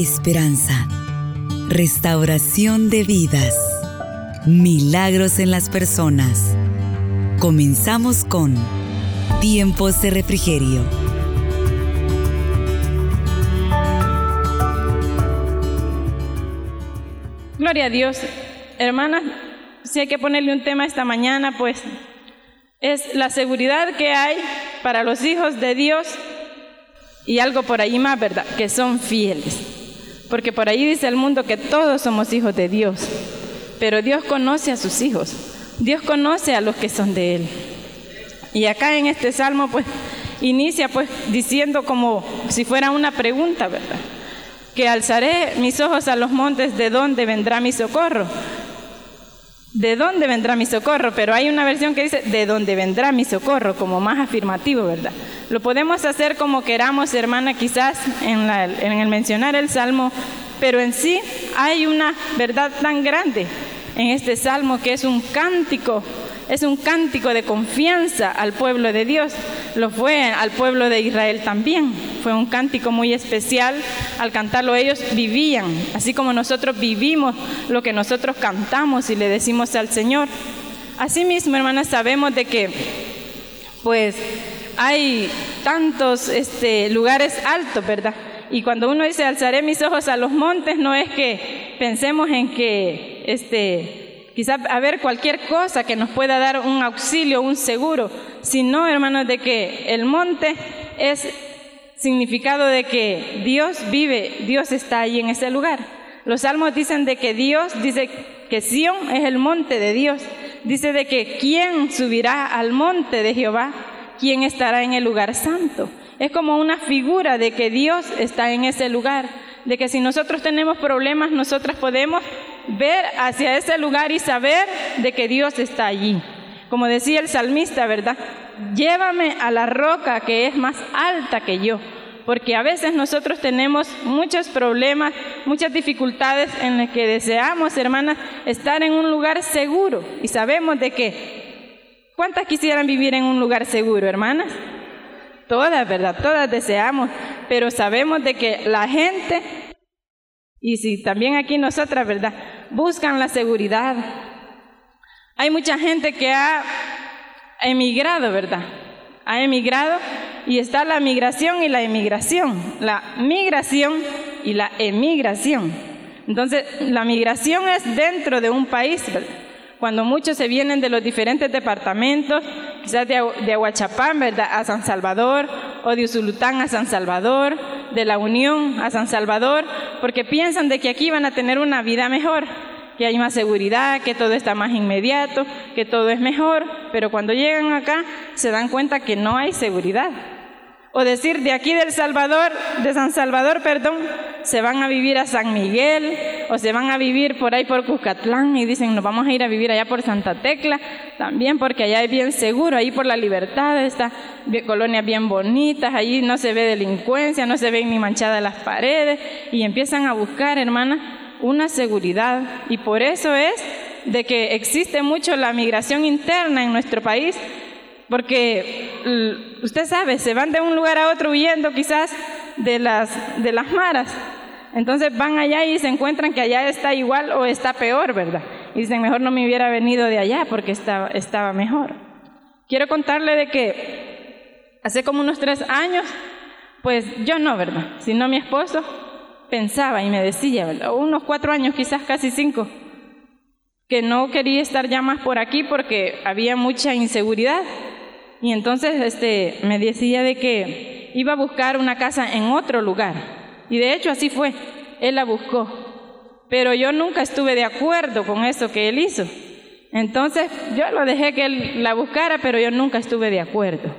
esperanza, restauración de vidas, milagros en las personas. Comenzamos con Tiempos de Refrigerio. Gloria a Dios. Hermanas, si hay que ponerle un tema esta mañana, pues es la seguridad que hay para los hijos de Dios y algo por ahí más, ¿verdad? Que son fieles. Porque por ahí dice el mundo que todos somos hijos de Dios, pero Dios conoce a sus hijos, Dios conoce a los que son de Él. Y acá en este salmo pues inicia pues diciendo como si fuera una pregunta, ¿verdad? Que alzaré mis ojos a los montes, ¿de dónde vendrá mi socorro? ¿De dónde vendrá mi socorro? Pero hay una versión que dice, ¿de dónde vendrá mi socorro? Como más afirmativo, ¿verdad? Lo podemos hacer como queramos, hermana, quizás en, en el mencionar el salmo, pero en sí hay una verdad tan grande en este salmo que es un cántico es un cántico de confianza al pueblo de Dios. Lo fue al pueblo de Israel también. Fue un cántico muy especial. Al cantarlo ellos vivían, así como nosotros vivimos lo que nosotros cantamos y le decimos al Señor. Asimismo, hermanas, sabemos de que pues hay tantos este, lugares altos, ¿verdad? Y cuando uno dice alzaré mis ojos a los montes, no es que pensemos en que este, quizá haber cualquier cosa que nos pueda dar un auxilio, un seguro, sino, hermanos, de que el monte es significado de que Dios vive, Dios está ahí en ese lugar. Los salmos dicen de que Dios, dice que Sión es el monte de Dios. Dice de que quién subirá al monte de Jehová, quién estará en el lugar santo. Es como una figura de que Dios está en ese lugar, de que si nosotros tenemos problemas, nosotras podemos ver hacia ese lugar y saber de que Dios está allí. Como decía el salmista, ¿verdad? Llévame a la roca que es más alta que yo, porque a veces nosotros tenemos muchos problemas, muchas dificultades en las que deseamos, hermanas, estar en un lugar seguro y sabemos de que, ¿cuántas quisieran vivir en un lugar seguro, hermanas? Todas, ¿verdad? Todas deseamos, pero sabemos de que la gente, y si también aquí nosotras, ¿verdad? buscan la seguridad. Hay mucha gente que ha emigrado, ¿verdad? Ha emigrado y está la migración y la emigración, la migración y la emigración. Entonces, la migración es dentro de un país, cuando muchos se vienen de los diferentes departamentos, quizás de, de Aguachapán, a San Salvador, o de Usulután a San Salvador, de la Unión a San Salvador, porque piensan de que aquí van a tener una vida mejor, que hay más seguridad, que todo está más inmediato, que todo es mejor, pero cuando llegan acá se dan cuenta que no hay seguridad. O decir, de aquí del Salvador, de San Salvador, perdón, se van a vivir a San Miguel o se van a vivir por ahí por Cuscatlán y dicen, nos vamos a ir a vivir allá por Santa Tecla, también porque allá es bien seguro, ahí por la libertad, está colonias bien bonitas, allí no se ve delincuencia, no se ven ni manchadas las paredes y empiezan a buscar, hermana, una seguridad. Y por eso es de que existe mucho la migración interna en nuestro país porque usted sabe, se van de un lugar a otro huyendo quizás de las, de las maras. Entonces van allá y se encuentran que allá está igual o está peor, ¿verdad? Y dicen, mejor no me hubiera venido de allá porque estaba, estaba mejor. Quiero contarle de que hace como unos tres años, pues yo no, ¿verdad? Sino mi esposo pensaba y me decía, ¿verdad? unos cuatro años, quizás casi cinco, que no quería estar ya más por aquí porque había mucha inseguridad y entonces este, me decía de que iba a buscar una casa en otro lugar. Y de hecho así fue, él la buscó. Pero yo nunca estuve de acuerdo con eso que él hizo. Entonces yo lo dejé que él la buscara, pero yo nunca estuve de acuerdo.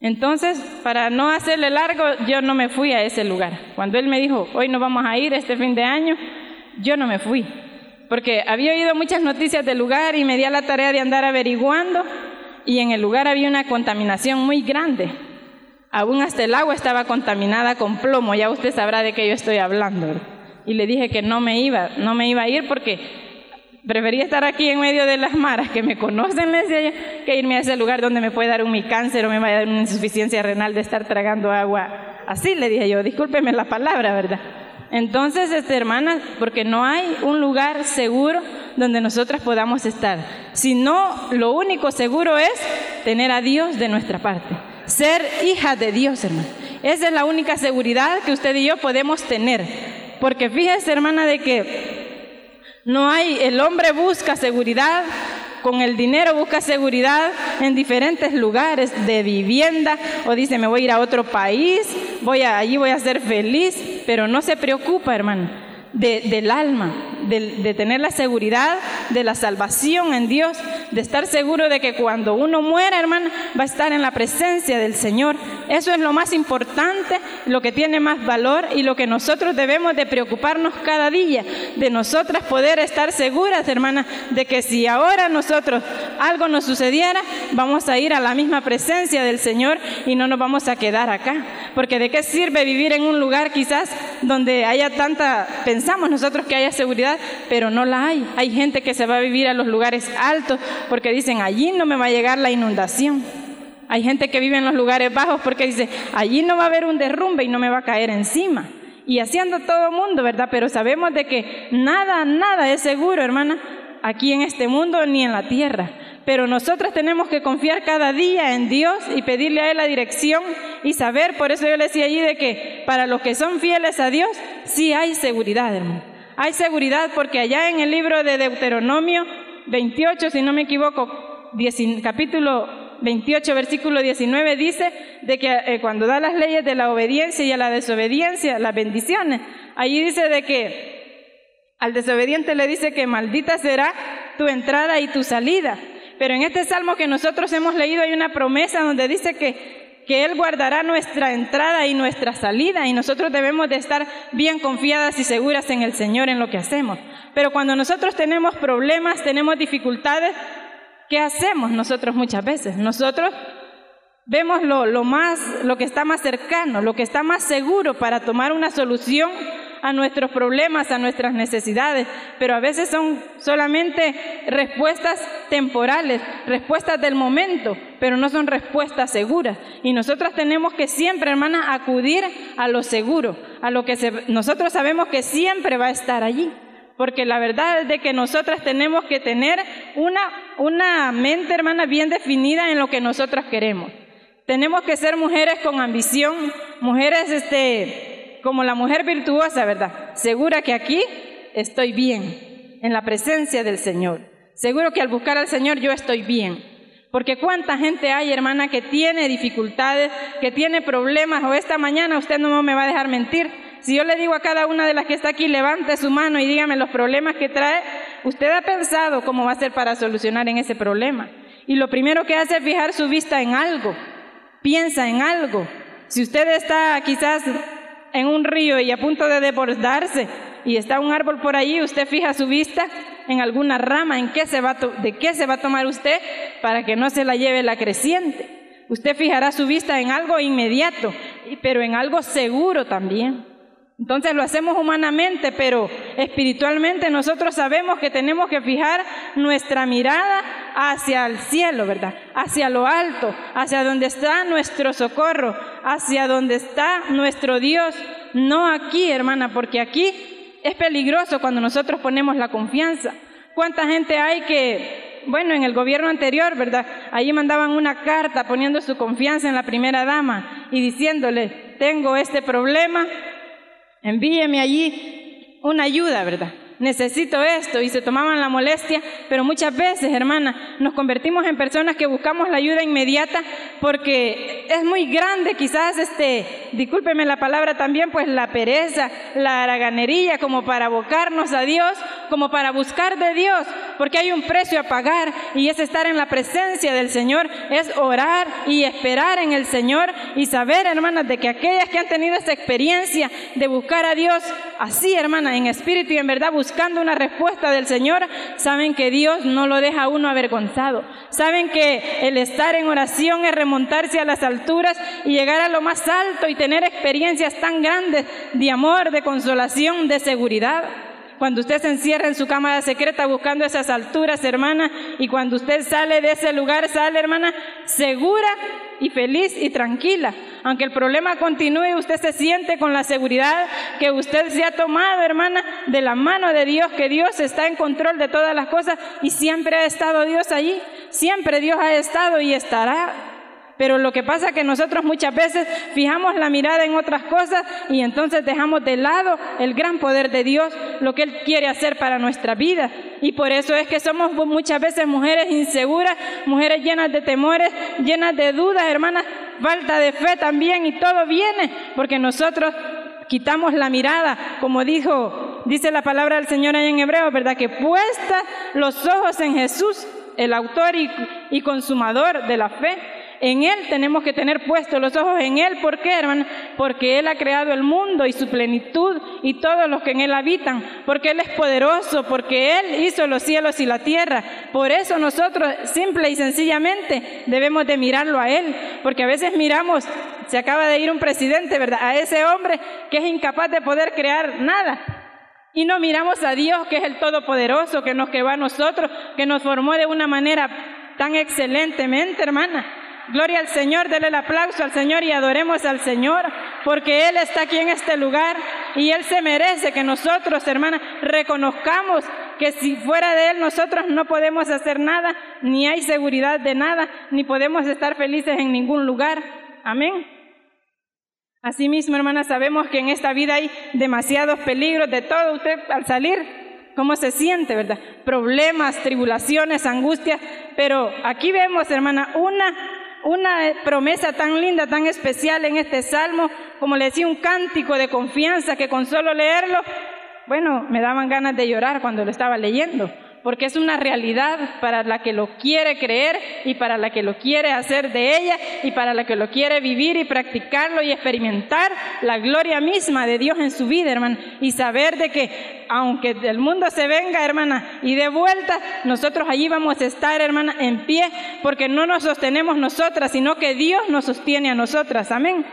Entonces, para no hacerle largo, yo no me fui a ese lugar. Cuando él me dijo, hoy no vamos a ir este fin de año, yo no me fui. Porque había oído muchas noticias del lugar y me di a la tarea de andar averiguando y en el lugar había una contaminación muy grande. Aún hasta el agua estaba contaminada con plomo, ya usted sabrá de qué yo estoy hablando. Y le dije que no me iba, no me iba a ir porque prefería estar aquí en medio de las maras que me conocen, les decía que irme a ese lugar donde me puede dar un mi cáncer o me vaya a dar una insuficiencia renal de estar tragando agua. Así le dije yo, discúlpeme la palabra, ¿verdad? Entonces, este, hermana, porque no hay un lugar seguro donde nosotras podamos estar, sino lo único seguro es tener a Dios de nuestra parte, ser hija de Dios, hermana. Esa es la única seguridad que usted y yo podemos tener, porque fíjese, hermana, de que no hay, el hombre busca seguridad con el dinero busca seguridad en diferentes lugares de vivienda o dice me voy a ir a otro país, voy a, allí voy a ser feliz, pero no se preocupa, hermano, del alma, de, tener la seguridad de la salvación en Dios, de estar seguro de que cuando uno muera, hermano, va a estar en la presencia del Señor. Eso es lo más importante, lo que tiene más valor y lo que nosotros debemos de preocuparnos cada día, de nosotras poder estar seguras, hermanas, de que si ahora nosotros algo nos sucediera, vamos a ir a la misma presencia del Señor y no nos vamos a quedar acá. Porque de qué sirve vivir en un lugar quizás donde haya tanta, pensamos nosotros que haya seguridad, pero no la hay. Hay gente que se va a vivir a los lugares altos porque dicen, allí no me va a llegar la inundación. Hay gente que vive en los lugares bajos porque dice, allí no va a haber un derrumbe y no me va a caer encima. Y haciendo todo mundo, ¿verdad? Pero sabemos de que nada, nada es seguro, hermana, aquí en este mundo ni en la tierra. Pero nosotros tenemos que confiar cada día en Dios y pedirle a Él la dirección y saber, por eso yo le decía allí de que para los que son fieles a Dios, sí hay seguridad, hermano. Hay seguridad porque allá en el libro de Deuteronomio 28, si no me equivoco, capítulo 28, versículo 19, dice de que eh, cuando da las leyes de la obediencia y a la desobediencia, las bendiciones, allí dice de que al desobediente le dice que maldita será tu entrada y tu salida. Pero en este salmo que nosotros hemos leído hay una promesa donde dice que que Él guardará nuestra entrada y nuestra salida y nosotros debemos de estar bien confiadas y seguras en el Señor en lo que hacemos. Pero cuando nosotros tenemos problemas, tenemos dificultades, ¿qué hacemos nosotros muchas veces? Nosotros vemos lo, más, lo que está más cercano, lo que está más seguro para tomar una solución a nuestros problemas, a nuestras necesidades, pero a veces son solamente respuestas temporales, respuestas del momento, pero no son respuestas seguras. Y nosotros tenemos que siempre, hermana, acudir a lo seguro, a lo que nosotros sabemos que siempre va a estar allí. Porque la verdad es de que nosotras tenemos que tener una, una mente, hermana, bien definida en lo que nosotros queremos. Tenemos que ser mujeres con ambición, mujeres este, como la mujer virtuosa, ¿verdad? Segura que aquí estoy bien, en la presencia del Señor. Seguro que al buscar al Señor yo estoy bien. Porque cuánta gente hay, hermana, que tiene dificultades, que tiene problemas, o esta mañana usted no me va a dejar mentir. Si yo le digo a cada una de las que está aquí, levante su mano y dígame los problemas que trae, usted ha pensado cómo va a ser para solucionar en ese problema. Y lo primero que hace es fijar su vista en algo, piensa en algo. Si usted está quizás en un río y a punto de desbordarse y está un árbol por allí, usted fija su vista en alguna rama, en qué se va de qué se va a tomar usted para que no se la lleve la creciente. Usted fijará su vista en algo inmediato, pero en algo seguro también. Entonces lo hacemos humanamente, pero espiritualmente nosotros sabemos que tenemos que fijar nuestra mirada hacia el cielo, ¿verdad? Hacia lo alto, hacia donde está nuestro socorro, hacia donde está nuestro Dios. No aquí, hermana, porque aquí es peligroso cuando nosotros ponemos la confianza. ¿Cuánta gente hay que, bueno, en el gobierno anterior, ¿verdad? Allí mandaban una carta poniendo su confianza en la primera dama y diciéndole, tengo este problema, envíeme allí una ayuda, ¿verdad? Necesito esto y se tomaban la molestia, pero muchas veces, hermana, nos convertimos en personas que buscamos la ayuda inmediata porque es muy grande quizás este, discúlpeme la palabra también, pues la pereza, la haraganería como para abocarnos a Dios, como para buscar de Dios, porque hay un precio a pagar y es estar en la presencia del Señor, es orar y esperar en el Señor y saber, hermanas, de que aquellas que han tenido esta experiencia de buscar a Dios así, hermana, en espíritu y en verdad, buscando una respuesta del Señor, saben que Dios no lo deja a uno avergonzado. Saben que el estar en oración es remontarse a las alturas y llegar a lo más alto y tener experiencias tan grandes de amor, de consolación, de seguridad. Cuando usted se encierra en su cámara secreta buscando esas alturas, hermana, y cuando usted sale de ese lugar, sale, hermana, segura y feliz y tranquila. Aunque el problema continúe, usted se siente con la seguridad que usted se ha tomado, hermana, de la mano de Dios, que Dios está en control de todas las cosas y siempre ha estado Dios allí, siempre Dios ha estado y estará. Pero lo que pasa es que nosotros muchas veces fijamos la mirada en otras cosas y entonces dejamos de lado el gran poder de Dios, lo que Él quiere hacer para nuestra vida. Y por eso es que somos muchas veces mujeres inseguras, mujeres llenas de temores, llenas de dudas, hermanas, falta de fe también y todo viene porque nosotros quitamos la mirada, como dijo, dice la palabra del Señor ahí en hebreo, ¿verdad? Que puesta los ojos en Jesús, el autor y consumador de la fe, en Él tenemos que tener puestos los ojos en Él. ¿Por qué, hermano? Porque Él ha creado el mundo y su plenitud y todos los que en Él habitan. Porque Él es poderoso, porque Él hizo los cielos y la tierra. Por eso nosotros, simple y sencillamente, debemos de mirarlo a Él. Porque a veces miramos, se acaba de ir un presidente, ¿verdad? A ese hombre que es incapaz de poder crear nada. Y no miramos a Dios, que es el Todopoderoso, que nos creó a nosotros, que nos formó de una manera tan excelentemente, hermana. Gloria al Señor, denle el aplauso al Señor y adoremos al Señor, porque Él está aquí en este lugar y Él se merece que nosotros, hermanas, reconozcamos que si fuera de Él nosotros no podemos hacer nada, ni hay seguridad de nada, ni podemos estar felices en ningún lugar. Amén. Asimismo, hermanas, sabemos que en esta vida hay demasiados peligros de todo. Usted al salir, ¿cómo se siente, verdad? Problemas, tribulaciones, angustias. Pero aquí vemos, hermana, una una promesa tan linda, tan especial en este salmo, como le decía, un cántico de confianza que con solo leerlo, bueno, me daban ganas de llorar cuando lo estaba leyendo porque es una realidad para la que lo quiere creer y para la que lo quiere hacer de ella y para la que lo quiere vivir y practicarlo y experimentar la gloria misma de Dios en su vida, hermana, y saber de que aunque el mundo se venga, hermana, y de vuelta, nosotros allí vamos a estar, hermana, en pie, porque no nos sostenemos nosotras, sino que Dios nos sostiene a nosotras. Amén.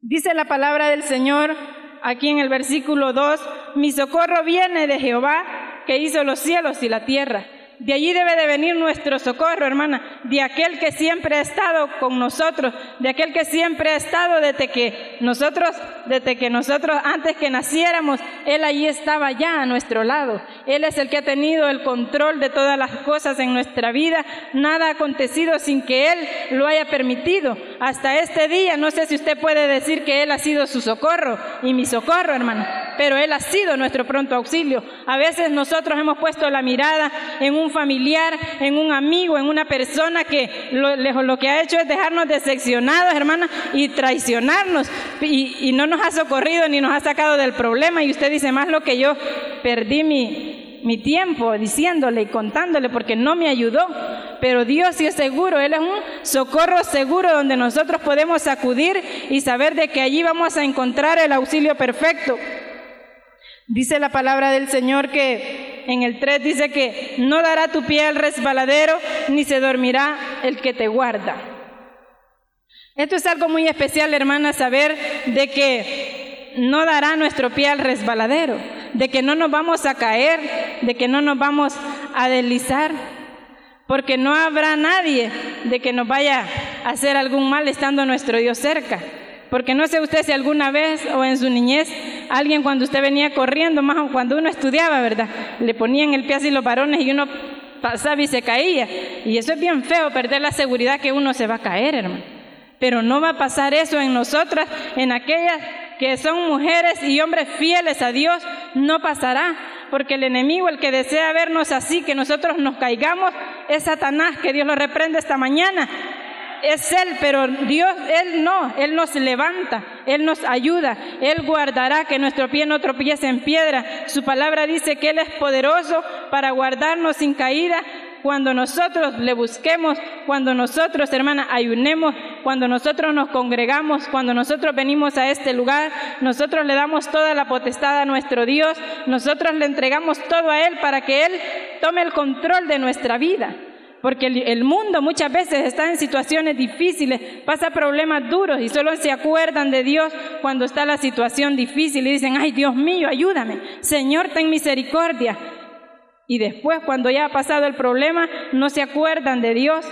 Dice la palabra del Señor aquí en el versículo 2, mi socorro viene de Jehová que hizo los cielos y la tierra. De allí debe de venir nuestro socorro, hermana, de aquel que siempre ha estado con nosotros, de aquel que siempre ha estado desde que nosotros, desde que nosotros antes que naciéramos, Él allí estaba ya a nuestro lado. Él es el que ha tenido el control de todas las cosas en nuestra vida. Nada ha acontecido sin que Él lo haya permitido. Hasta este día, no sé si usted puede decir que Él ha sido su socorro y mi socorro, hermana, pero Él ha sido nuestro pronto auxilio. A veces nosotros hemos puesto la mirada en un familiar, en un amigo, en una persona que lo, lo que ha hecho es dejarnos decepcionados, hermana, y traicionarnos. Y, y no nos ha socorrido ni nos ha sacado del problema. Y usted dice, más lo que yo perdí mi, mi tiempo diciéndole y contándole porque no me ayudó. Pero Dios sí es seguro, Él es un socorro seguro donde nosotros podemos acudir y saber de que allí vamos a encontrar el auxilio perfecto. Dice la palabra del Señor que en el 3 dice que no dará tu pie al resbaladero, ni se dormirá el que te guarda. Esto es algo muy especial, hermana, saber de que no dará nuestro pie al resbaladero, de que no nos vamos a caer, de que no nos vamos a deslizar, porque no habrá nadie de que nos vaya a hacer algún mal estando nuestro Dios cerca. Porque no sé usted si alguna vez o en su niñez alguien cuando usted venía corriendo, más cuando uno estudiaba, ¿verdad? Le ponían el pie así los varones y uno pasaba y se caía. Y eso es bien feo, perder la seguridad que uno se va a caer, hermano. Pero no va a pasar eso en nosotras, en aquellas que son mujeres y hombres fieles a Dios, no pasará. Porque el enemigo, el que desea vernos así, que nosotros nos caigamos, es Satanás, que Dios lo reprende esta mañana es Él, pero Dios, Él no, Él nos levanta, Él nos ayuda, Él guardará que nuestro pie no tropiece en piedra. Su palabra dice que Él es poderoso para guardarnos sin caída cuando nosotros le busquemos, cuando nosotros, hermana, ayunemos, cuando nosotros nos congregamos, cuando nosotros venimos a este lugar, nosotros le damos toda la potestad a nuestro Dios, nosotros le entregamos todo a Él para que Él tome el control de nuestra vida. Porque el, mundo muchas veces está en situaciones difíciles, pasa problemas duros y solo se acuerdan de Dios cuando está la situación difícil y dicen, ay Dios mío, ayúdame, Señor, ten misericordia. Y después, cuando ya ha pasado el problema, no se acuerdan de Dios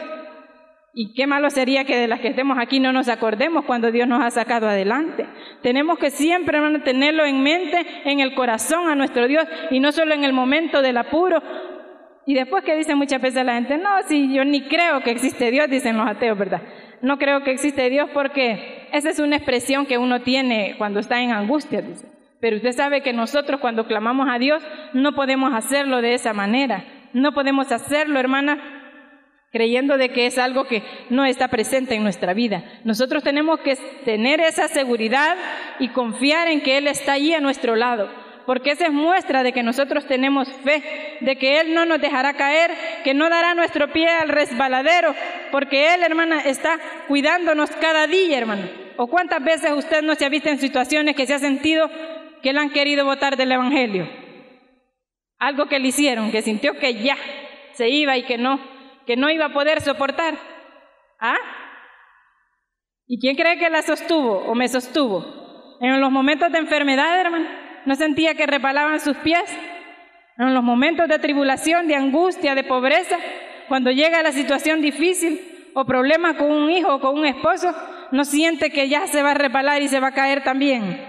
Y qué malo sería que de las que estemos aquí no nos acordemos cuando Dios nos ha sacado adelante. Tenemos que siempre, tenerlo en mente, en el corazón a nuestro Dios y no solo en el momento del apuro. Y después que dicen muchas veces la gente, no, si yo ni creo que existe Dios, dicen los ateos, ¿verdad? No creo que existe Dios porque esa es una expresión que uno tiene cuando está en angustia, dice. Pero usted sabe que nosotros cuando clamamos a Dios no podemos hacerlo de esa manera. No podemos hacerlo, hermana, creyendo de que es algo que no está presente en nuestra vida. Nosotros tenemos que tener esa seguridad y confiar en que Él está allí a nuestro lado, porque esa es muestra de que nosotros tenemos fe, de que Él no nos dejará caer, que no dará nuestro pie al resbaladero, porque Él, hermana, está cuidándonos cada día, hermana. ¿O cuántas veces usted no se ha visto en situaciones que se ha sentido que le han querido votar del Evangelio? Algo que le hicieron, que sintió que ya se iba y que no, que no iba a poder soportar. ¿Ah? ¿Y quién cree que la sostuvo o me sostuvo? En los momentos de enfermedad, hermano, no sentía que repalaban sus pies. En los momentos de tribulación, de angustia, de pobreza, cuando llega la situación difícil o problema con un hijo o con un esposo, no siente que ya se va a repalar y se va a caer también.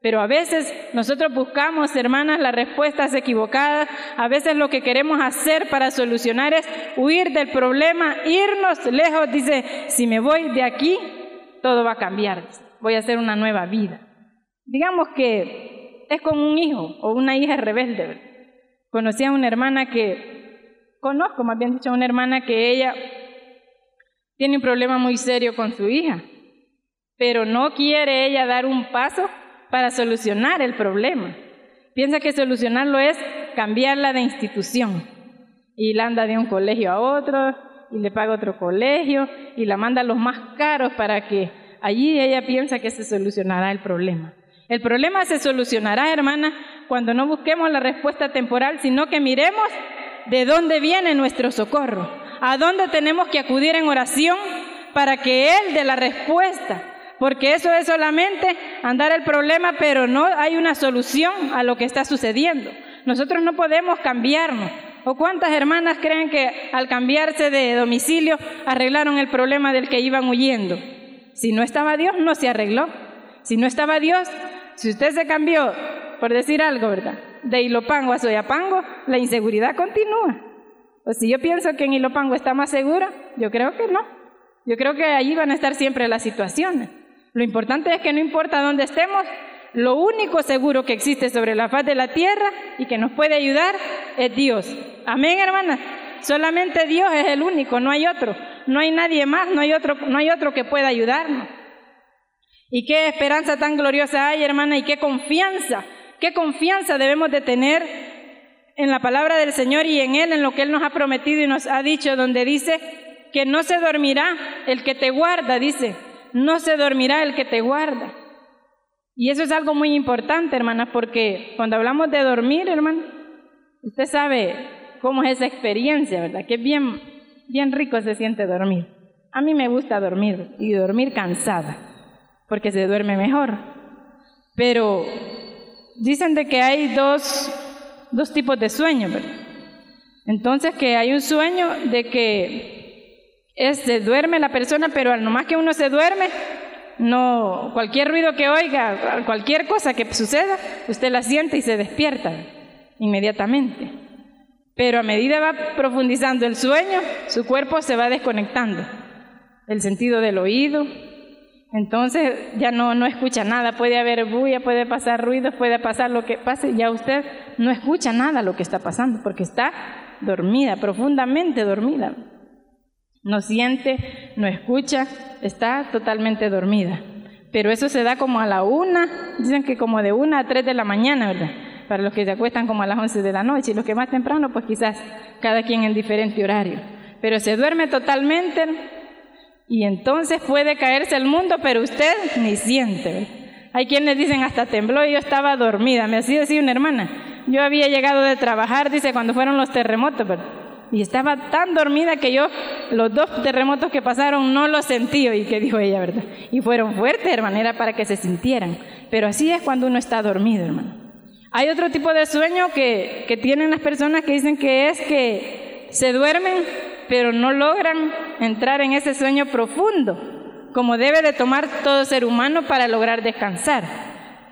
Pero a veces nosotros buscamos, hermanas, las respuestas equivocadas. A veces lo que queremos hacer para solucionar es huir del problema, irnos lejos. Dice, si me voy de aquí, todo va a cambiar. Voy a hacer una nueva vida. Digamos que es como un hijo o una hija rebelde. Conocí a una hermana que, conozco más bien dicho, a una hermana que ella tiene un problema muy serio con su hija, pero no quiere ella dar un paso para solucionar el problema. Piensa que solucionarlo es cambiarla de institución. Y la anda de un colegio a otro, y le paga otro colegio, y la manda a los más caros para que allí ella piensa que se solucionará el problema. El problema se solucionará, hermana, cuando no busquemos la respuesta temporal, sino que miremos de dónde viene nuestro socorro, a dónde tenemos que acudir en oración para que Él dé la respuesta porque eso es solamente andar el problema, pero no hay una solución a lo que está sucediendo. Nosotros no podemos cambiarnos. ¿O cuántas hermanas creen que al cambiarse de domicilio arreglaron el problema del que iban huyendo? Si no estaba Dios, no se arregló. Si no estaba Dios, si usted se cambió, por decir algo, ¿verdad? De Ilopango a Soyapango, la inseguridad continúa. O si yo pienso que en Ilopango está más seguro, yo creo que no. Yo creo que allí van a estar siempre las situaciones. Lo importante es que no importa dónde estemos, lo único seguro que existe sobre la faz de la tierra y que nos puede ayudar es Dios. Amén, hermanas. Solamente Dios es el único, no hay otro. No hay nadie más, no hay otro, no hay otro que pueda ayudarnos. Y qué esperanza tan gloriosa hay, hermana, y qué confianza, qué confianza debemos de tener en la palabra del Señor y en Él, en lo que Él nos ha prometido y nos ha dicho, donde dice que no se dormirá el que te guarda, dice, no se dormirá el que te guarda. Y eso es algo muy importante, hermana, porque cuando hablamos de dormir, hermano, usted sabe cómo es esa experiencia, ¿verdad? Que bien, bien rico se siente dormir. A mí me gusta dormir y dormir cansada, porque se duerme mejor. Pero dicen de que hay dos, dos tipos de sueño, ¿verdad? Entonces que hay un sueño de que es, se duerme la persona, pero al nomás que uno se duerme, no, cualquier ruido que oiga, cualquier cosa que suceda, usted la siente y se despierta inmediatamente. Pero a medida va profundizando el sueño, su cuerpo se va desconectando. El sentido del oído, entonces ya no, no escucha nada, puede haber bulla, puede pasar ruido, puede pasar lo que pase, ya usted no escucha nada lo que está pasando, porque está dormida, profundamente dormida no siente, no escucha, está totalmente dormida. Pero eso se da como a la una, dicen que como de una a tres de la mañana, ¿verdad? Para los que se acuestan como a las once de la noche y los que más temprano, pues quizás cada quien en diferente horario. Pero se duerme totalmente y entonces puede caerse el mundo, pero usted ni siente. Hay quienes dicen hasta tembló y yo estaba dormida. Me hacía decir una hermana. Yo había llegado de trabajar, dice, cuando fueron los terremotos, ¿verdad? Y estaba tan dormida que yo los dos terremotos que pasaron no los sentí, y que dijo ella, ¿verdad? Y fueron fuertes, hermano, era para que se sintieran. Pero así es cuando uno está dormido, hermano. Hay otro tipo de sueño que, que tienen las personas que dicen que es que se duermen pero no logran entrar en ese sueño profundo, como debe de tomar todo ser humano para lograr descansar.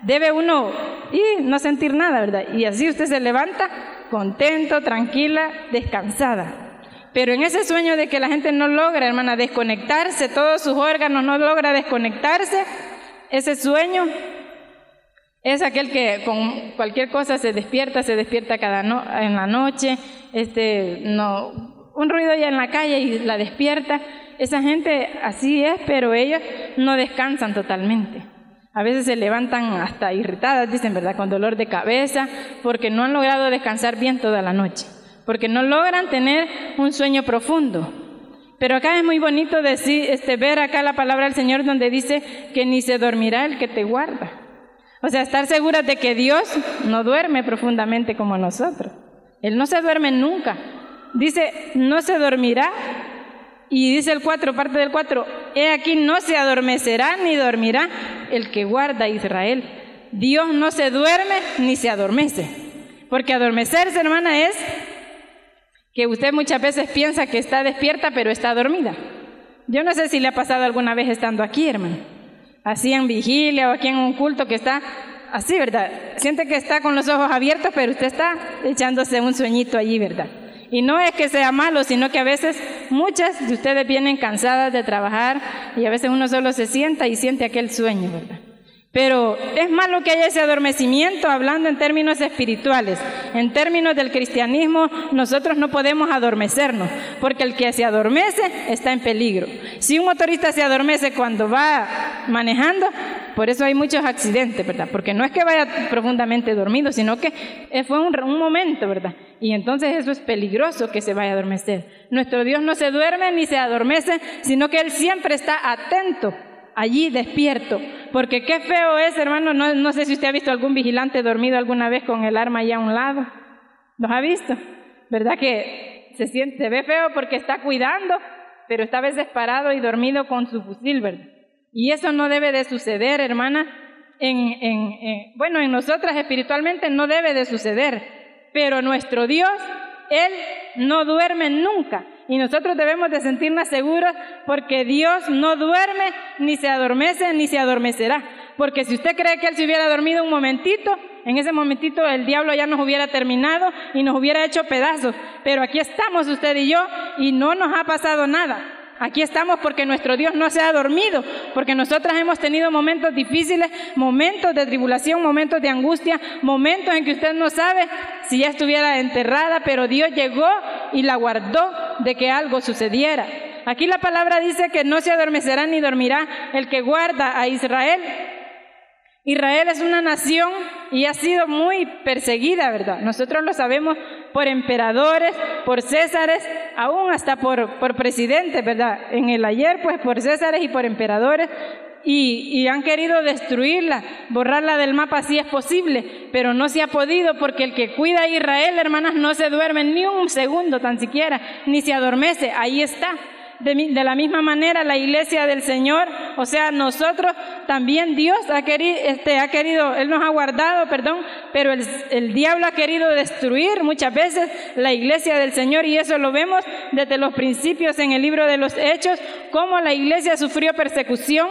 Debe uno y no sentir nada, ¿verdad? Y así usted se levanta contento, tranquila, descansada. Pero en ese sueño de que la gente no logra, hermana, desconectarse, todos sus órganos no logra desconectarse, ese sueño es aquel que con cualquier cosa se despierta, se despierta cada no, en la noche, este, no, un ruido ya en la calle y la despierta. Esa gente así es, pero ellos no descansan totalmente. A veces se levantan hasta irritadas, dicen, ¿verdad?, con dolor de cabeza, porque no han logrado descansar bien toda la noche porque no logran tener un sueño profundo. Pero acá es muy bonito decir, este, ver acá la palabra del Señor donde dice que ni se dormirá el que te guarda. O sea, estar seguras de que Dios no duerme profundamente como nosotros. Él no se duerme nunca. Dice, no se dormirá. Y dice el 4, parte del 4, he aquí no se adormecerá ni dormirá el que guarda Israel. Dios no se duerme ni se adormece. Porque adormecerse, hermana, es que usted muchas veces piensa que está despierta, pero está dormida. Yo no sé si le ha pasado alguna vez estando aquí, hermano. Así en vigilia o aquí en un culto que está así, ¿verdad? Siente que está con los ojos abiertos, pero usted está echándose un sueñito allí, ¿verdad? Y no es que sea malo, sino que a veces muchas de ustedes vienen cansadas de trabajar y a veces uno solo se sienta y siente aquel sueño, ¿verdad? Pero es malo que haya ese adormecimiento hablando en términos espirituales. En términos del cristianismo, nosotros no podemos adormecernos, porque el que se adormece está en peligro. Si un motorista se adormece cuando va manejando, por eso hay muchos accidentes, ¿verdad? Porque no es que vaya profundamente dormido, sino que fue un, un momento, ¿verdad? Y entonces eso es peligroso que se vaya a adormecer. Nuestro Dios no se duerme ni se adormece, sino que Él siempre está atento allí despierto. Porque qué feo es, hermano, no, sé si usted ha visto algún vigilante dormido alguna vez con el arma allá a un lado. ¿Los ha visto? ¿Verdad que se, siente, ve feo porque está cuidando, pero está a veces parado y dormido con su fusil, ¿verdad? Y eso no debe de suceder, hermana. En, en, bueno, en nosotras espiritualmente no debe de suceder, pero nuestro Dios, Él no duerme nunca. Y nosotros debemos de sentirnos seguros porque Dios no duerme, ni se adormece, ni se adormecerá. Porque si usted cree que Él se hubiera dormido un momentito, en ese momentito el diablo ya nos hubiera terminado y nos hubiera hecho pedazos. Pero aquí estamos usted y yo y no nos ha pasado nada. Aquí estamos porque nuestro Dios no se ha dormido, porque nosotras hemos tenido momentos difíciles, momentos de tribulación, momentos de angustia, momentos en que usted no sabe si ya estuviera enterrada, pero Dios llegó y la guardó de que algo sucediera. Aquí la palabra dice que no se adormecerá ni dormirá el que guarda a Israel. Israel es una nación y ha sido muy perseguida, ¿verdad? Nosotros lo sabemos por emperadores, por césares, aún hasta por, por presidentes, ¿verdad? En el ayer, pues por césares y por emperadores, y, y, han querido destruirla, borrarla del mapa si es posible, pero no se ha podido porque el que cuida a Israel, hermanas, no se duerme ni un segundo tan siquiera, ni se adormece, ahí está. De, la misma manera la iglesia del Señor, o sea, nosotros también Dios ha querido, este, ha querido, Él nos ha guardado, perdón, pero el, diablo ha querido destruir muchas veces la iglesia del Señor y eso lo vemos desde los principios en el libro de los Hechos, cómo la iglesia sufrió persecución,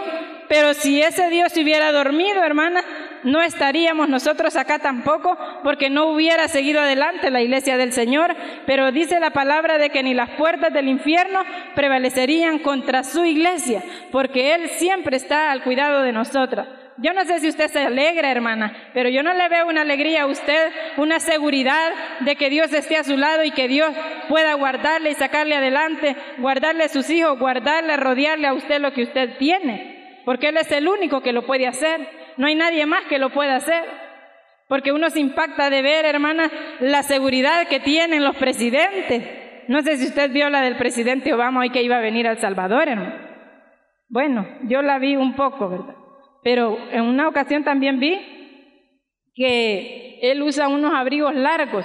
pero si ese Dios se hubiera dormido, hermana, no estaríamos nosotros acá tampoco, porque no hubiera seguido adelante la iglesia del Señor, pero dice la palabra de que ni las puertas del infierno prevalecerían contra su iglesia, porque Él siempre está al cuidado de nosotros. Yo no sé si usted se alegra, hermana, pero yo no le veo una alegría a usted, una seguridad de que Dios esté a su lado y que Dios pueda guardarle y sacarle adelante, guardarle a sus hijos, guardarle, rodearle a usted lo que usted tiene, porque Él es el único que lo puede hacer no hay nadie más que lo pueda hacer. Porque uno se impacta de ver, hermana, la seguridad que tienen los presidentes. No sé si usted vio la del presidente Obama hoy que iba a venir al Salvador, hermano. Bueno, yo la vi un poco, ¿verdad? Pero en una ocasión también vi que él usa unos abrigos largos,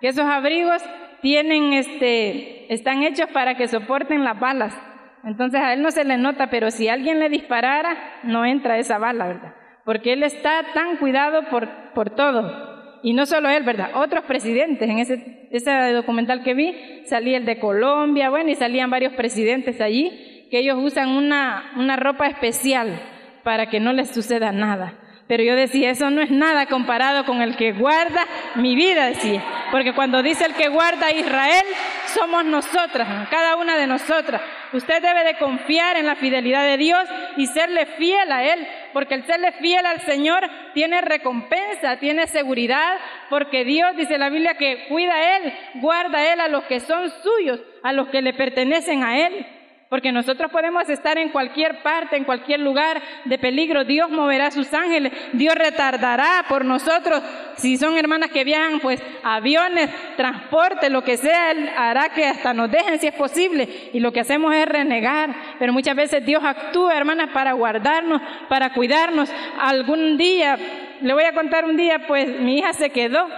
que esos abrigos tienen este, están hechos para que soporten las balas. Entonces a él no se le nota, pero si alguien le disparara, no entra esa bala, ¿verdad? Porque él está tan cuidado por, por todo. Y no solo él, ¿verdad? Otros presidentes en ese, ese documental que vi, salía el de Colombia, bueno, y salían varios presidentes allí, que ellos usan una, una ropa especial para que no les suceda nada. Pero yo decía, eso no es nada comparado con el que guarda mi vida, decía. Porque cuando dice el que guarda a Israel, somos nosotras, cada una de nosotras. Usted debe de confiar en la fidelidad de Dios y serle fiel a Él, porque el serle fiel al Señor tiene recompensa, tiene seguridad, porque Dios dice la Biblia que cuida a Él, guarda a Él a los que son suyos, a los que le pertenecen a Él. Porque nosotros podemos estar en cualquier parte, en cualquier lugar de peligro. Dios moverá sus ángeles. Dios retardará por nosotros. Si son hermanas que viajan, pues aviones, transporte, lo que sea, Él hará que hasta nos dejen si es posible. Y lo que hacemos es renegar. Pero muchas veces Dios actúa, hermanas, para guardarnos, para cuidarnos. Algún día, le voy a contar un día, pues mi hija se quedó.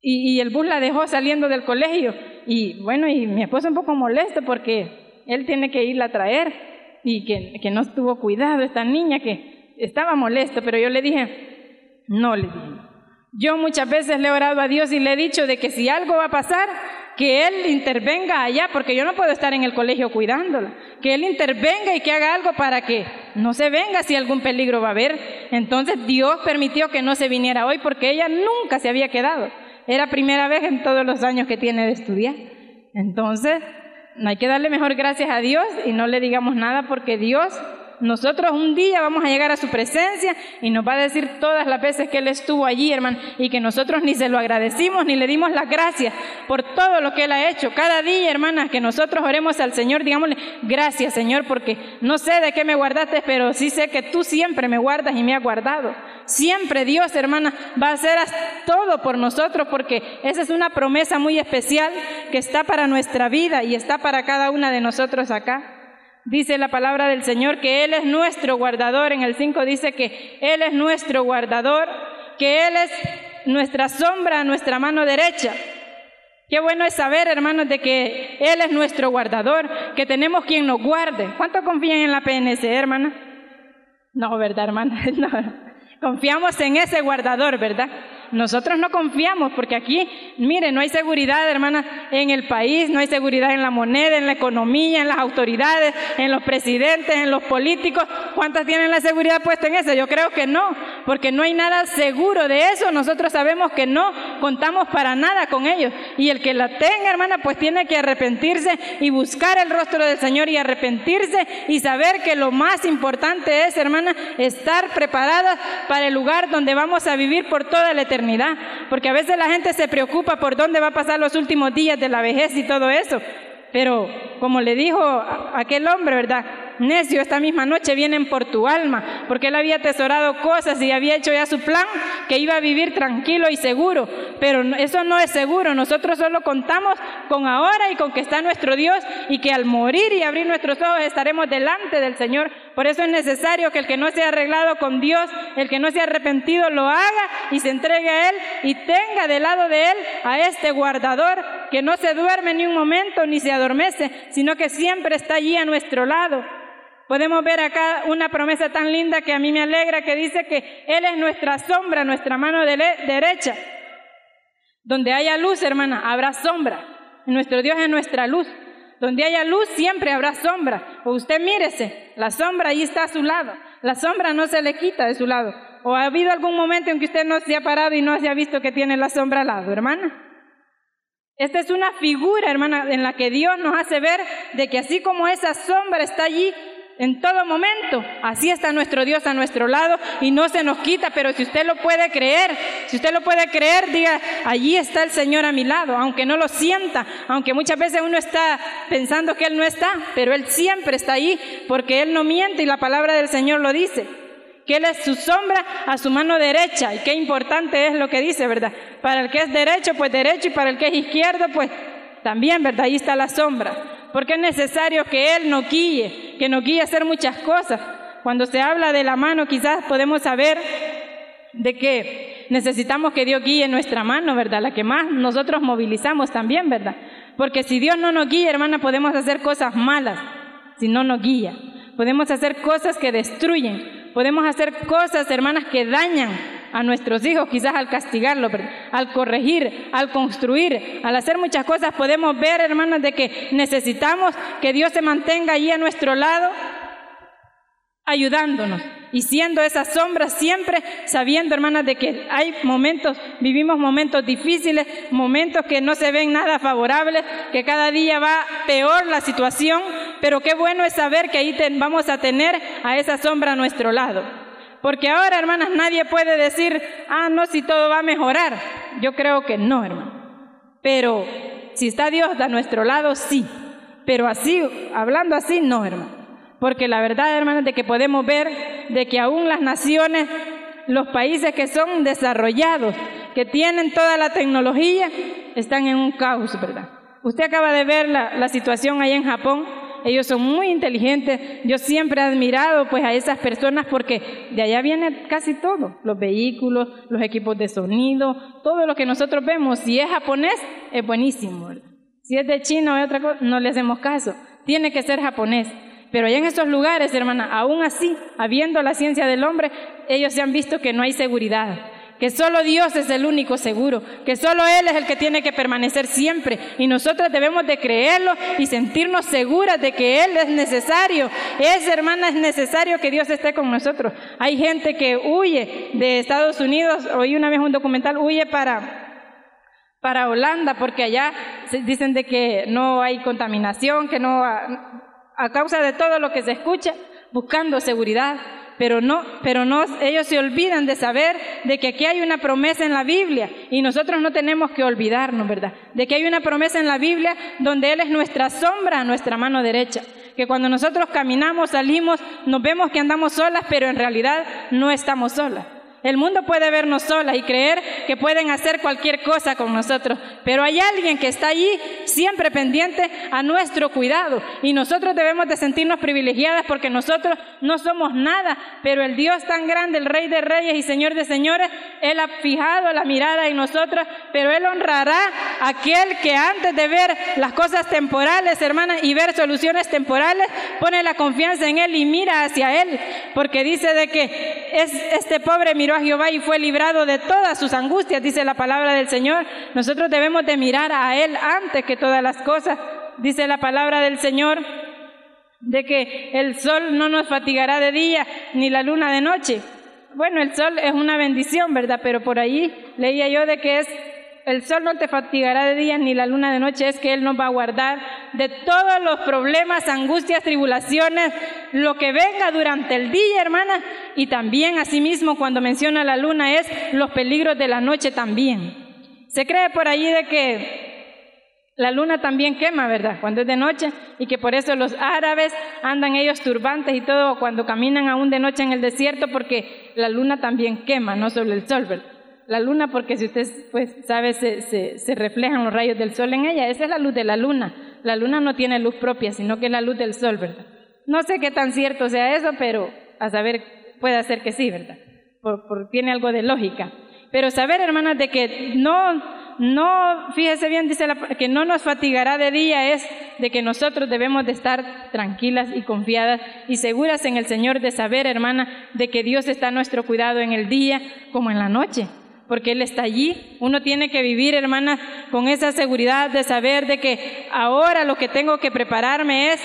Y, y el bus la dejó saliendo del colegio. Y bueno, y mi esposo un poco molesto porque él tiene que irla a traer y que, que no estuvo cuidado esta niña que estaba molesto, pero yo le dije, no le dije. Yo muchas veces le he orado a Dios y le he dicho de que si algo va a pasar, que Él intervenga allá, porque yo no puedo estar en el colegio cuidándola. Que Él intervenga y que haga algo para que no se venga si algún peligro va a haber. Entonces Dios permitió que no se viniera hoy porque ella nunca se había quedado. Era primera vez en todos los años que tiene de estudiar. Entonces, hay que darle mejor gracias a Dios y no le digamos nada porque Dios nosotros un día vamos a llegar a su presencia y nos va a decir todas las veces que Él estuvo allí, hermano, y que nosotros ni se lo agradecimos ni le dimos las gracias por todo lo que Él ha hecho. Cada día, hermanas, que nosotros oremos al Señor, digámosle, gracias Señor, porque no sé de qué me guardaste, pero sí sé que tú siempre me guardas y me has guardado. Siempre Dios, hermana, va a hacer todo por nosotros, porque esa es una promesa muy especial que está para nuestra vida y está para cada una de nosotros acá. Dice la palabra del Señor que Él es nuestro guardador. En el 5 dice que Él es nuestro guardador, que Él es nuestra sombra, nuestra mano derecha. Qué bueno es saber, hermanos, de que Él es nuestro guardador, que tenemos quien nos guarde. ¿Cuánto confían en la PNC, hermana? No, ¿verdad, hermana? No. Confiamos en ese guardador, ¿verdad? Nosotros no confiamos porque aquí, mire, no hay seguridad, hermana, en el país, no hay seguridad en la moneda, en la economía, en las autoridades, en los presidentes, en los políticos. ¿Cuántas tienen la seguridad puesta en eso? Yo creo que no, porque no hay nada seguro de eso. Nosotros sabemos que no contamos para nada con ellos. Y el que la tenga, hermana, pues tiene que arrepentirse y buscar el rostro del Señor y arrepentirse y saber que lo más importante es, hermana, estar preparada para el lugar donde vamos a vivir por toda la eternidad porque a veces la gente se preocupa por dónde va a pasar los últimos días de la vejez y todo eso. Pero como le dijo aquel hombre, ¿verdad? Necio, esta misma noche vienen por tu alma, porque él había atesorado cosas y había hecho ya su plan, que iba a vivir tranquilo y seguro. Pero eso no es seguro, nosotros solo contamos con ahora y con que está nuestro Dios y que al morir y abrir nuestros ojos estaremos delante del Señor. Por eso es necesario que el que no se ha arreglado con Dios, el que no se ha arrepentido, lo haga y se entregue a Él y tenga del lado de Él a este guardador que no se duerme ni un momento ni se adormece, sino que siempre está allí a nuestro lado. Podemos ver acá una promesa tan linda que a mí me alegra, que dice que Él es nuestra sombra, nuestra mano derecha. Donde haya luz, hermana, habrá sombra. Nuestro Dios es nuestra luz. Donde haya luz siempre habrá sombra. O usted mírese, la sombra ahí está a su lado. La sombra no se le quita de su lado. ¿O ha habido algún momento en que usted no se ha parado y no se ha visto que tiene la sombra al lado, hermana? Esta es una figura, hermana, en la que Dios nos hace ver de que así como esa sombra está allí, en todo momento. Así está nuestro Dios a nuestro lado y no se nos quita, pero si usted lo puede creer, si usted lo puede creer, diga, allí está el Señor a mi lado, aunque no lo sienta, aunque muchas veces uno está pensando que Él no está, pero Él siempre está ahí porque Él no miente y la palabra del Señor lo dice. Que Él es su sombra a su mano derecha. Y qué importante es lo que dice, ¿verdad? Para el que es derecho, pues derecho, y para el que es izquierdo, pues también, ¿verdad? Ahí está la sombra porque es necesario que Él nos guíe, que nos guíe a hacer muchas cosas. Cuando se habla de la mano, quizás podemos saber de que necesitamos que Dios guíe nuestra mano, ¿verdad? La que más nosotros movilizamos también, ¿verdad? Porque si Dios no nos guía, hermana, podemos hacer cosas malas si no nos guía. Podemos hacer cosas que destruyen. Podemos hacer cosas, hermanas, que dañan a nuestros hijos, quizás al castigarlos, al corregir, al construir, al hacer muchas cosas, podemos ver, hermanas, de que necesitamos que Dios se mantenga allí a nuestro lado ayudándonos y siendo esa sombra siempre sabiendo, hermanas, de que hay momentos, vivimos momentos difíciles, momentos que no se ven nada favorables, que cada día va peor la situación, pero qué bueno es saber que ahí vamos a tener a esa sombra a nuestro lado. Porque ahora, hermanas, nadie puede decir, ah, no, si todo va a mejorar. Yo creo que no, hermano. Pero si está Dios a nuestro lado, sí. Pero así, hablando así, no, hermano. Porque la verdad, hermanos, de que podemos ver de que aún las naciones, los países que son desarrollados, que tienen toda la tecnología, están en un caos, ¿verdad? Usted acaba de ver la, la situación ahí en Japón. Ellos son muy inteligentes. Yo siempre he admirado pues a esas personas porque de allá viene casi todo, los vehículos, los equipos de sonido, todo lo que nosotros vemos. Si es japonés, es buenísimo. Si es de China o de otra cosa, no le hacemos caso. Tiene que ser japonés. Pero allá en estos lugares, hermana, aún así, habiendo la ciencia del hombre, ellos se han visto que no hay seguridad, que solo Dios es el único seguro, que solo Él es el que tiene que permanecer siempre. Y nosotros debemos de creerlo y sentirnos seguras de que Él es necesario. Es, hermana, es necesario que Dios esté con nosotros. Hay gente que huye de Estados Unidos, oí una vez un documental, huye para para Holanda porque allá dicen de que no hay contaminación, que no a causa de todo lo que se escucha, buscando seguridad, pero no, pero no, ellos se olvidan de saber de que aquí hay una promesa en la Biblia y nosotros no tenemos que olvidarnos, ¿verdad? De que hay una promesa en la Biblia donde Él es nuestra sombra, nuestra mano derecha. Que cuando nosotros caminamos, salimos, nos vemos que andamos solas, pero en realidad no estamos solas. El mundo puede vernos solas y creer que pueden hacer cualquier cosa con nosotros, pero hay alguien que está allí siempre pendiente a nuestro cuidado y nosotros debemos de sentirnos privilegiadas porque nosotros no somos nada, pero el Dios tan grande, el Rey de Reyes y Señor de Señores, Él ha fijado la mirada en nosotros, pero Él honrará a aquel que antes de ver las cosas temporales, hermanas, y ver soluciones temporales, pone la confianza en Él y mira hacia Él, porque dice de que es este pobre miró a Jehová y fue librado de todas sus angustias, dice la palabra del Señor. Nosotros debemos de mirar a Él antes que todas las cosas, dice la palabra del Señor, de que el sol no nos fatigará de día ni la luna de noche. Bueno, el sol es una bendición, ¿verdad? Pero por ahí leía yo de que es el sol no te fatigará de día ni la luna de noche, es que Él nos va a guardar de todos los problemas, angustias, tribulaciones, lo que venga durante el día, hermana, y también asimismo cuando menciona la luna es los peligros de la noche también. Se cree por allí de que la luna también quema, ¿verdad? Cuando es de noche y que por eso los árabes andan ellos turbantes y todo cuando caminan aún de noche en el desierto porque la luna también quema, no solo el sol, ¿verdad? La luna, porque si usted pues, sabe, se, se, se, reflejan los rayos del sol en ella. Esa es la luz de la luna. La luna no tiene luz propia, sino que es la luz del sol, ¿verdad? No sé qué tan cierto sea eso, pero a saber, puede ser que sí, ¿verdad? Por, tiene algo de lógica. Pero saber, hermanas, de que no, no, fíjese bien, dice la, que no nos fatigará de día es de que nosotros debemos de estar tranquilas y confiadas y seguras en el Señor de saber, hermana, de que Dios está a nuestro cuidado en el día como en la noche porque Él está allí. Uno tiene que vivir, hermana, con esa seguridad de saber de que ahora lo que tengo que prepararme es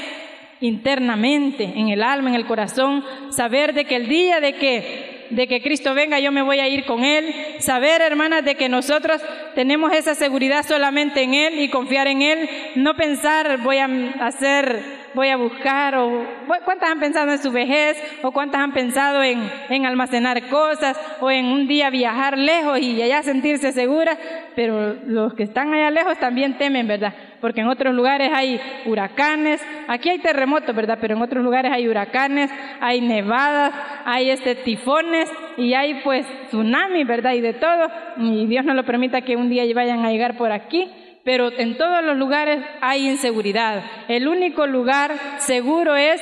internamente, en el alma, en el corazón, saber de que el día de que de que Cristo venga, yo me voy a ir con Él. Saber, hermanas, de que nosotros tenemos esa seguridad solamente en Él y confiar en Él. No pensar, voy a hacer voy a buscar, o cuántas han pensado en su vejez, o cuántas han pensado en, en almacenar cosas, o en un día viajar lejos y allá sentirse seguras, pero los que están allá lejos también temen, ¿verdad? Porque en otros lugares hay huracanes, aquí hay terremotos, ¿verdad? Pero en otros lugares hay huracanes, hay nevadas, hay este tifones y hay pues tsunami, ¿verdad? Y de todo, y Dios no lo permita que un día vayan a llegar por aquí pero en todos los lugares hay inseguridad. El único lugar seguro es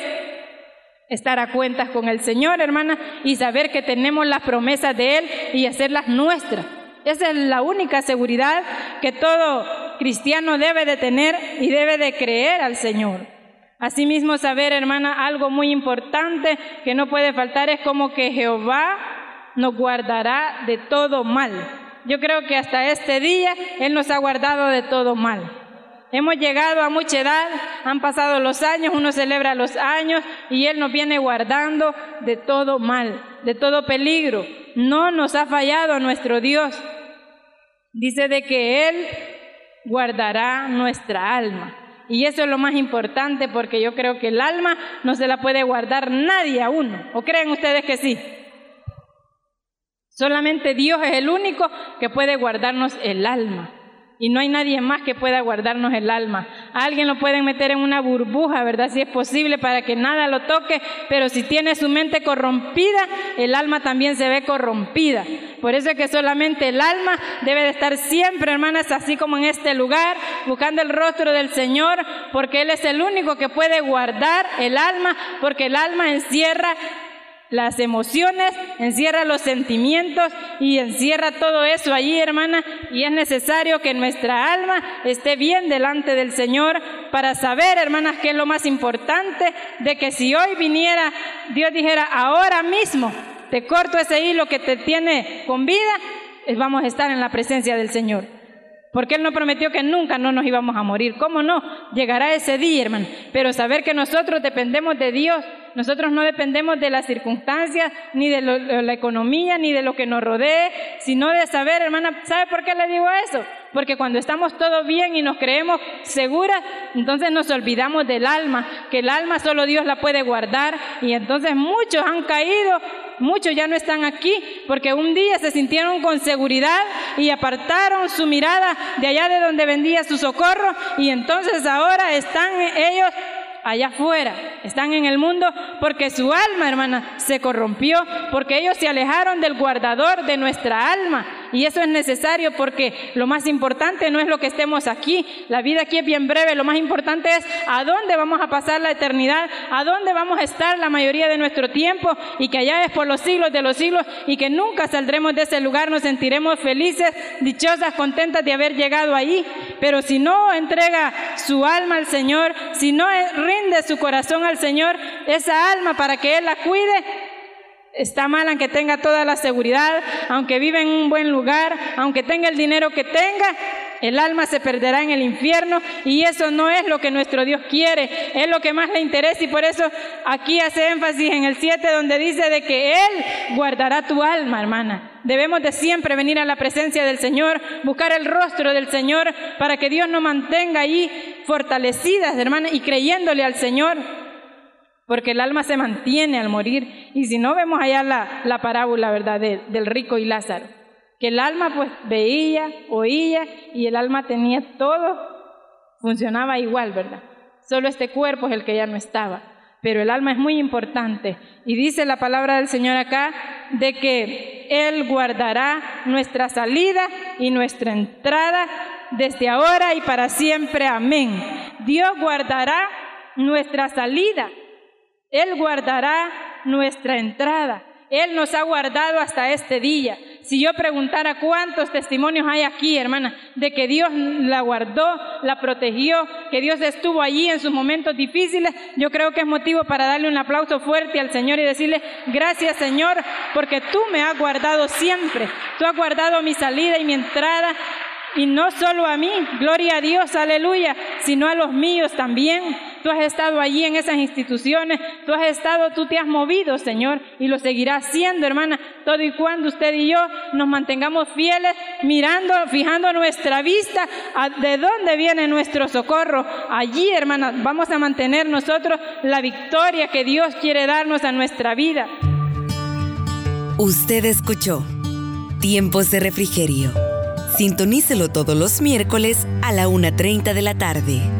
estar a cuentas con el Señor, hermana, y saber que tenemos las promesas de Él y hacerlas nuestras. Esa es la única seguridad que todo cristiano debe de tener y debe de creer al Señor. Asimismo, saber, hermana, algo muy importante que no puede faltar es como que Jehová nos guardará de todo mal. Yo creo que hasta este día Él nos ha guardado de todo mal. Hemos llegado a mucha edad, han pasado los años, uno celebra los años y Él nos viene guardando de todo mal, de todo peligro. No nos ha fallado nuestro Dios. Dice de que Él guardará nuestra alma. Y eso es lo más importante porque yo creo que el alma no se la puede guardar nadie a uno. ¿O creen ustedes que sí? Solamente Dios es el único que puede guardarnos el alma y no hay nadie más que pueda guardarnos el alma. alguien lo pueden meter en una burbuja, ¿verdad? Si es posible para que nada lo toque, pero si tiene su mente corrompida, el alma también se ve corrompida. Por eso es que solamente el alma debe de estar siempre, hermanas, así como en este lugar, buscando el rostro del Señor, porque Él es el único que puede guardar el alma, porque el alma encierra las emociones, encierra los sentimientos y encierra todo eso allí, hermana, y es necesario que nuestra alma esté bien delante del Señor para saber, hermanas, qué es lo más importante de que si hoy viniera, Dios dijera, ahora mismo te corto ese hilo que te tiene con vida, vamos a estar en la presencia del Señor. Porque Él nos prometió que nunca no nos íbamos a morir. ¿Cómo no? Llegará ese día, hermano. Pero saber que nosotros dependemos de Dios. Nosotros no dependemos de las circunstancias, ni de, la economía, ni de lo que nos rodee, sino de saber, hermana, ¿sabe por qué le digo eso? Porque cuando estamos todo bien y nos creemos seguras, entonces nos olvidamos del alma, que el alma solo Dios la puede guardar. Y entonces muchos han caído muchos ya no están aquí porque un día se sintieron con seguridad y apartaron su mirada de allá de donde vendía su socorro y entonces ahora están ellos allá afuera, están en el mundo porque su alma, hermana, se corrompió, porque ellos se alejaron del guardador de nuestra alma. Y eso es necesario porque lo más importante no es lo que estemos aquí, la vida aquí es bien breve, lo más importante es a dónde vamos a pasar la eternidad, a dónde vamos a estar la mayoría de nuestro tiempo y que allá es por los siglos de los siglos y que nunca saldremos de ese lugar, nos sentiremos felices, dichosas, contentas de haber llegado ahí. Pero si no entrega su alma al Señor, si no rinde su corazón al Señor, esa alma para que Él la cuide, Está mal aunque tenga toda la seguridad, aunque viva en un buen lugar, aunque tenga el dinero que tenga, el alma se perderá en el infierno y eso no es lo que nuestro Dios quiere, es lo que más le interesa y por eso aquí hace énfasis en el 7 donde dice de que Él guardará tu alma, hermana. Debemos de siempre venir a la presencia del Señor, buscar el rostro del Señor para que Dios nos mantenga ahí fortalecidas, hermana, y creyéndole al Señor porque el alma se mantiene al morir. Y si no vemos allá la, parábola, ¿verdad?, del rico y Lázaro, que el alma pues veía, oía y el alma tenía todo, funcionaba igual, ¿verdad? Solo este cuerpo es el que ya no estaba. Pero el alma es muy importante. Y dice la palabra del Señor acá de que Él guardará nuestra salida y nuestra entrada desde ahora y para siempre. Amén. Dios guardará nuestra salida él guardará nuestra entrada. Él nos ha guardado hasta este día. Si yo preguntara cuántos testimonios hay aquí, hermana, de que Dios la guardó, la protegió, que Dios estuvo allí en sus momentos difíciles, yo creo que es motivo para darle un aplauso fuerte al Señor y decirle, gracias Señor, porque tú me has guardado siempre. Tú has guardado mi salida y mi entrada. Y no solo a mí, gloria a Dios, aleluya, sino a los míos también tú has estado allí en esas instituciones, tú has estado, tú te has movido, Señor, y lo seguirás haciendo, hermana, todo y cuando usted y yo nos mantengamos fieles, mirando, fijando nuestra vista a de dónde viene nuestro socorro. Allí, hermana, vamos a mantener nosotros la victoria que Dios quiere darnos a nuestra vida. Usted escuchó Tiempos de Refrigerio. Sintonícelo todos los miércoles a la 1.30 de la tarde.